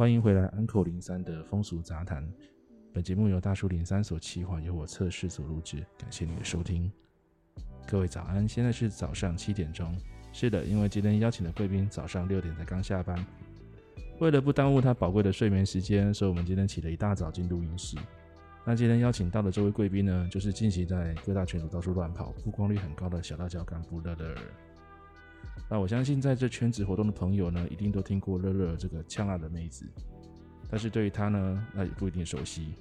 欢迎回来，Uncle 零三的风俗杂谈。本节目由大叔零三所企划，由我测试所录制。感谢你的收听。各位早安，现在是早上七点钟。是的，因为今天邀请的贵宾早上六点才刚下班，为了不耽误他宝贵的睡眠时间，所以我们今天起了一大早进录音室。那今天邀请到的这位贵宾呢，就是近期在各大群组到处乱跑、曝光率很高的小辣椒干部乐乐。那我相信在这圈子活动的朋友呢，一定都听过乐乐这个呛辣的妹子，但是对于她呢，那也不一定熟悉。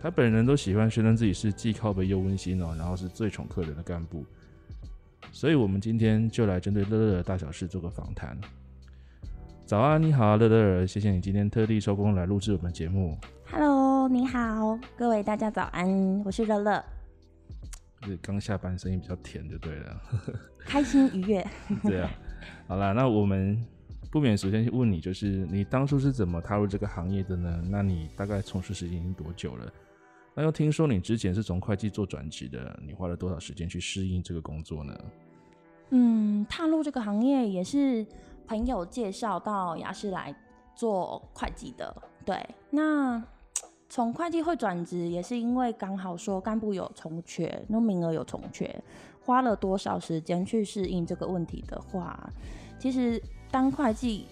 她本人都喜欢宣称自己是既靠北又温馨哦，然后是最宠客人的干部。所以，我们今天就来针对乐乐的大小事做个访谈。早安，你好，乐乐，谢谢你今天特地收工来录制我们节目。Hello，你好，各位大家早安，我是乐乐。是刚下班，声音比较甜就对了，开心愉悦。对啊，好啦，那我们不免首先问你，就是你当初是怎么踏入这个行业的呢？那你大概从事时间已经多久了？那又听说你之前是从会计做转职的，你花了多少时间去适应这个工作呢？嗯，踏入这个行业也是朋友介绍到雅士来做会计的。对，那。从会计会转职也是因为刚好说干部有重缺，那名额有重缺，花了多少时间去适应这个问题的话，其实当会计，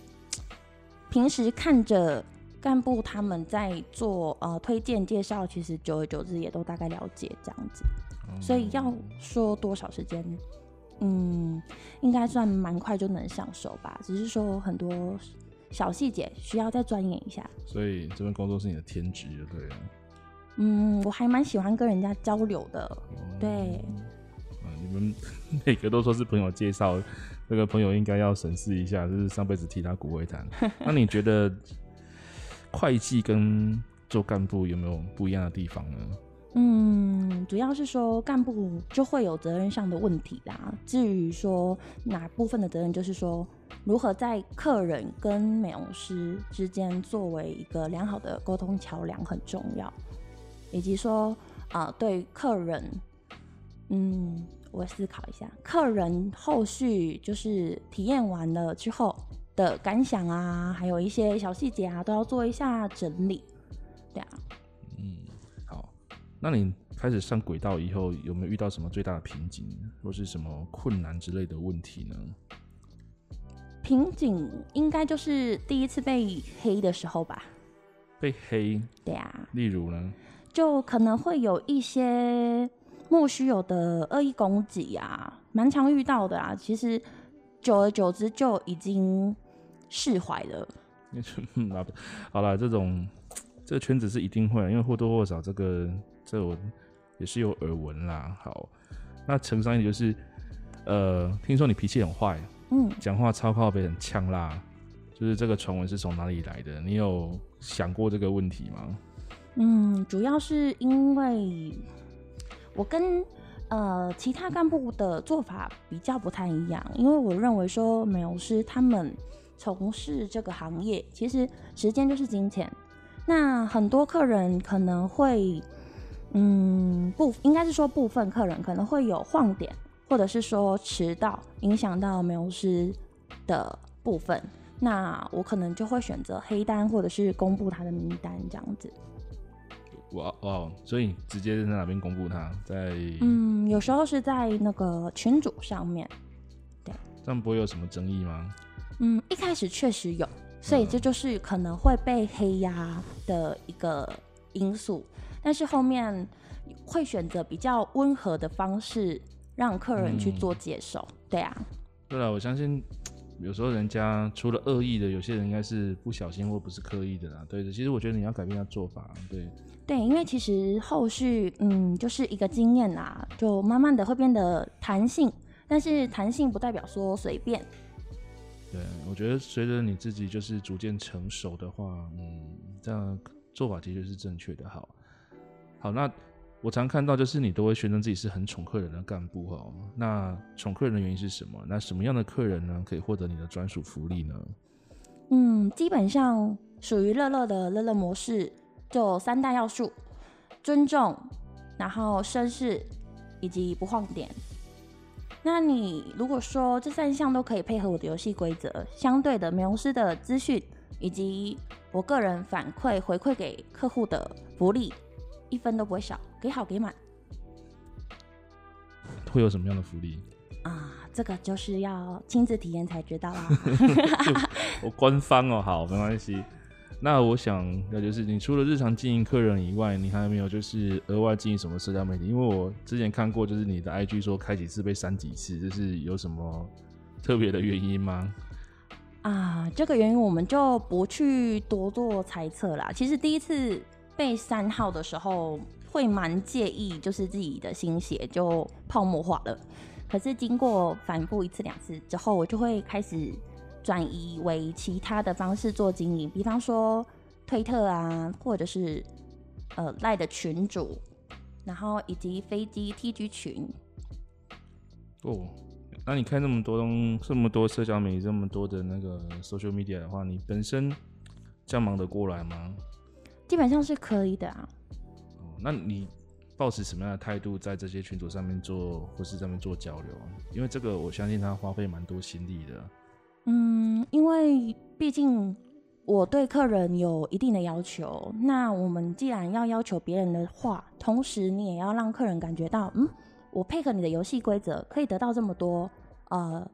平时看着干部他们在做呃推荐介绍，其实久而久之也都大概了解这样子，所以要说多少时间，嗯，应该算蛮快就能上手吧，只是说很多。小细节需要再钻研一下，所以这份工作是你的天职，就对了。嗯，我还蛮喜欢跟人家交流的。哦、对、啊，你们 每个都说是朋友介绍，这个朋友应该要审视一下，就是上辈子替他骨灰坛。那你觉得会计跟做干部有没有不一样的地方呢？嗯，主要是说干部就会有责任上的问题啦。至于说哪部分的责任，就是说。如何在客人跟美容师之间作为一个良好的沟通桥梁很重要，以及说啊、对客人，嗯，我思考一下，客人后续就是体验完了之后的感想啊，还有一些小细节啊，都要做一下整理，那你开始上轨道以后，有没有遇到什么最大的瓶颈，或是什么困难之类的问题呢？瓶颈应该就是第一次被黑的时候吧。被黑？对啊。例如呢？就可能会有一些莫须有的恶意攻击啊，蛮常遇到的啊。其实久而久之就已经释怀了。好了，这种这个圈子是一定会，因为或多或少这个这我也是有耳闻啦。好，那承上一点就是，呃，听说你脾气很坏。嗯，讲话超靠北，很呛辣，就是这个传闻是从哪里来的？你有想过这个问题吗？嗯，主要是因为我跟呃其他干部的做法比较不太一样，因为我认为说美容师他们从事这个行业，其实时间就是金钱。那很多客人可能会，嗯，不应该是说部分客人可能会有晃点。或者是说迟到影响到美容师的部分，那我可能就会选择黑单，或者是公布他的名单这样子。哇哦，所以直接在哪边公布他？在嗯，有时候是在那个群组上面。对，这样不会有什么争议吗？嗯，一开始确实有，所以这就是可能会被黑压的一个因素，但是后面会选择比较温和的方式。让客人去做接受，嗯、对啊，对啊，我相信有时候人家除了恶意的，有些人应该是不小心或不是刻意的啦。对的，其实我觉得你要改变他做法，对。对，因为其实后续嗯就是一个经验啦，就慢慢的会变得弹性，但是弹性不代表说随便。对，我觉得随着你自己就是逐渐成熟的话，嗯，这样做法的确是正确的。好，好，那。我常看到，就是你都会宣称自己是很宠客人的干部哈。那宠客人的原因是什么？那什么样的客人呢，可以获得你的专属福利呢？嗯，基本上属于乐乐的乐乐模式，就三大要素：尊重，然后绅士，以及不晃点。那你如果说这三项都可以配合我的游戏规则，相对的美容师的资讯以及我个人反馈回馈给客户的福利，一分都不会少，给好给满。会有什么样的福利啊？这个就是要亲自体验才知道啦。我官方哦，好，没关系。那我想，那就是你除了日常经营客人以外，你还有没有就是额外经营什么社交媒体？因为我之前看过，就是你的 IG 说开几次被删几次，这是有什么特别的原因吗？啊，这个原因我们就不去多做猜测啦。其实第一次被删号的时候，会蛮介意，就是自己的心血就泡沫化了。可是经过反复一次两次之后，我就会开始。转移为其他的方式做经营，比方说推特啊，或者是呃赖的群主，然后以及飞机 TG 群。哦，那你看那么多东，这么多社交媒体，这么多的那个 social media 的话，你本身这样忙得过来吗？基本上是可以的啊。哦，那你抱持什么样的态度在这些群组上面做，或是上面做交流？因为这个我相信他花费蛮多心力的。嗯，因为毕竟我对客人有一定的要求，那我们既然要要求别人的话，同时你也要让客人感觉到，嗯，我配合你的游戏规则，可以得到这么多呃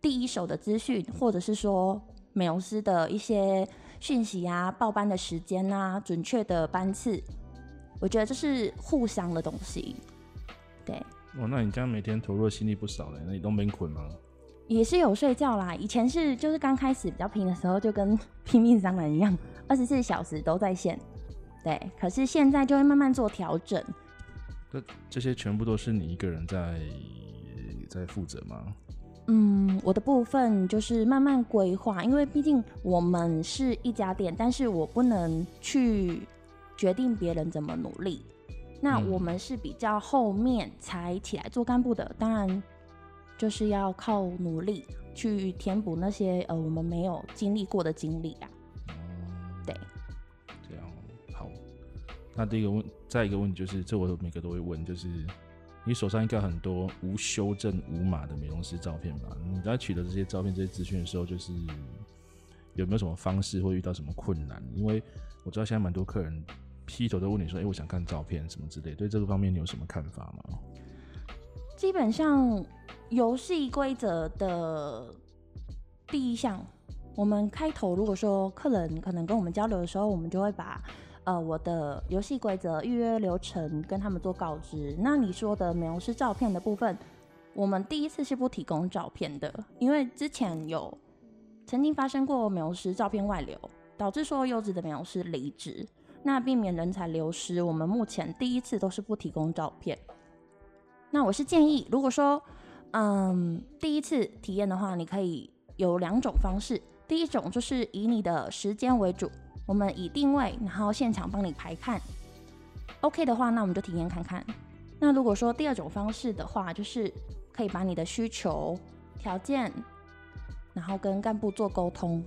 第一手的资讯，或者是说美容师的一些讯息啊、报班的时间啊、准确的班次，我觉得这是互相的东西。对，哦，那你这样每天投入心力不少嘞，那你都没困吗？也是有睡觉啦，以前是就是刚开始比较拼的时候，就跟 拼命商人一样，二十四小时都在线。对，可是现在就会慢慢做调整。这这些全部都是你一个人在在负责吗？嗯，我的部分就是慢慢规划，因为毕竟我们是一家店，但是我不能去决定别人怎么努力。那我们是比较后面才起来做干部的，当然。就是要靠努力去填补那些呃我们没有经历过的经历啊。嗯，对，这样好。那第一个问，再一个问题就是，这我每个都会问，就是你手上应该很多无修正无码的美容师照片吧？你在取得这些照片、这些资讯的时候，就是有没有什么方式会遇到什么困难？因为我知道现在蛮多客人劈头都问你说：“哎、我想看照片什么之类。”对这个方面你有什么看法吗？基本上。游戏规则的第一项，我们开头如果说客人可能跟我们交流的时候，我们就会把呃我的游戏规则、预约流程跟他们做告知。那你说的美容师照片的部分，我们第一次是不提供照片的，因为之前有曾经发生过美容师照片外流，导致说优质的美容师离职。那避免人才流失，我们目前第一次都是不提供照片。那我是建议，如果说嗯，第一次体验的话，你可以有两种方式。第一种就是以你的时间为主，我们以定位，然后现场帮你排看。OK 的话，那我们就体验看看。那如果说第二种方式的话，就是可以把你的需求条件，然后跟干部做沟通，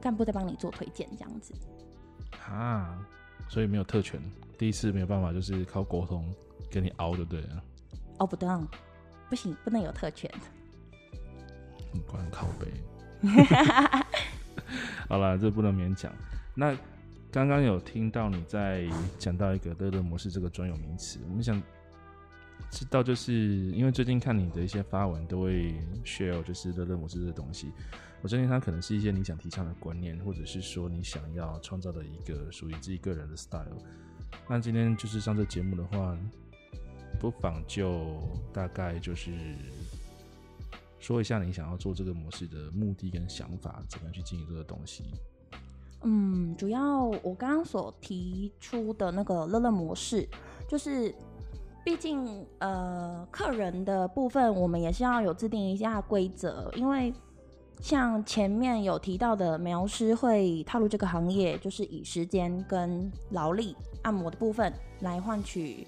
干部再帮你做推荐，这样子。啊，所以没有特权，第一次没有办法，就是靠沟通跟你熬就对了。熬不动。不行，不能有特权。不能靠北。好了，这不能勉强。那刚刚有听到你在讲到一个乐乐模式这个专有名词，我们想知道，就是因为最近看你的一些发文都会 share，就是乐乐模式这东西。我相信它可能是一些你想提倡的观念，或者是说你想要创造的一个属于自己个人的 style。那今天就是上这节目的话。不妨就大概就是说一下你想要做这个模式的目的跟想法，怎么样去经营这个东西？嗯，主要我刚刚所提出的那个乐乐模式，就是毕竟呃客人的部分，我们也是要有制定一下规则，因为像前面有提到的，美容师会踏入这个行业，就是以时间跟劳力按摩的部分来换取。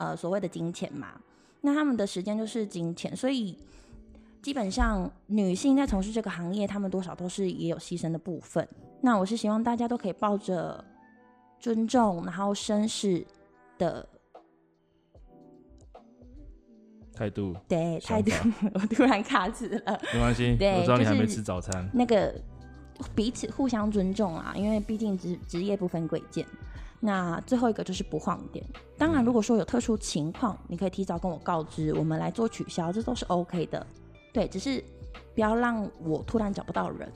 呃，所谓的金钱嘛，那他们的时间就是金钱，所以基本上女性在从事这个行业，她们多少都是也有牺牲的部分。那我是希望大家都可以抱着尊重，然后绅士的态度，对态度，我突然卡词了，没关系，对，我知道你还没吃早餐。就是、那个彼此互相尊重啊，因为毕竟职职业不分贵贱。那最后一个就是不晃点。当然，如果说有特殊情况，你可以提早跟我告知，我们来做取消，这都是 OK 的。对，只是不要让我突然找不到人。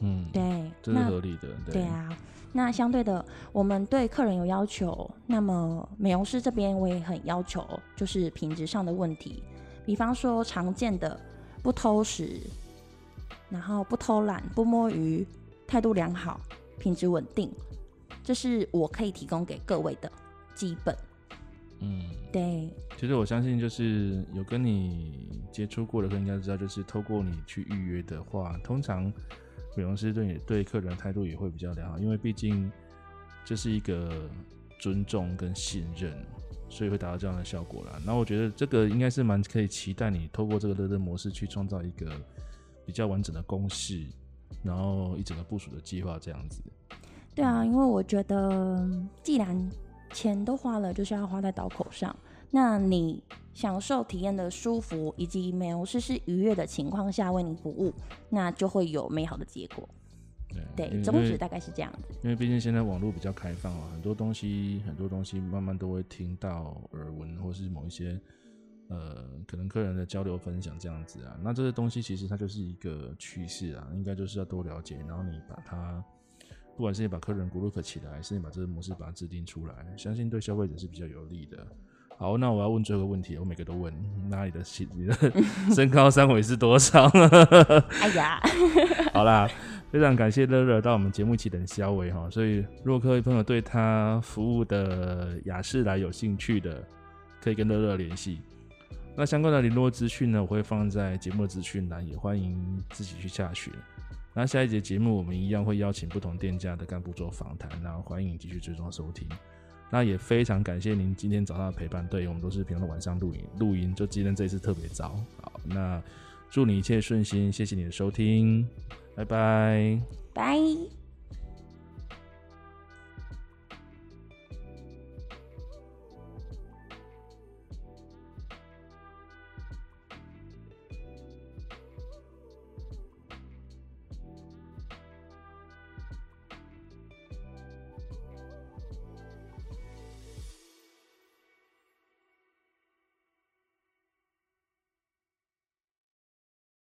嗯，对，这是合理的。对，对啊。那相对的，我们对客人有要求，那么美容师这边我也很要求，就是品质上的问题，比方说常见的不偷食，然后不偷懒、不摸鱼，态度良好、品质稳定，这是我可以提供给各位的基本。嗯，对。其实我相信，就是有跟你接触过的客人应该知道，就是透过你去预约的话，通常。美容师对你对客人的态度也会比较良好，因为毕竟这是一个尊重跟信任，所以会达到这样的效果啦。那我觉得这个应该是蛮可以期待你透过这个乐乐模式去创造一个比较完整的公式，然后一整个部署的计划这样子。对啊，因为我觉得既然钱都花了，就是要花在刀口上。那你享受体验的舒服，以及美容师是愉悦的情况下为你服务，那就会有美好的结果。对，对，宗旨大概是这样子。因为毕竟现在网络比较开放啊，很多东西很多东西慢慢都会听到耳闻，或是某一些呃可能客人的交流分享这样子啊。那这些东西其实它就是一个趋势啊，应该就是要多了解，然后你把它，不管是你把客人 group 起来，还是你把这个模式把它制定出来，相信对消费者是比较有利的。好，那我要问最后一个问题，我每个都问。那你的你的 身高三围是多少？哎呀，好啦，非常感谢乐乐到我们节目一起等肖维哈。所以，如果各位朋友对他服务的雅士来有兴趣的，可以跟乐乐联系。那相关的联络资讯呢，我会放在节目的资讯栏，也欢迎自己去下询。那下一节节目，我们一样会邀请不同店家的干部做访谈，然后欢迎继续追踪收听。那也非常感谢您今天早上的陪伴，对，我们都是平常的晚上录影录音，就今天这一次特别早。好，那祝你一切顺心，谢谢你的收听，拜拜，拜。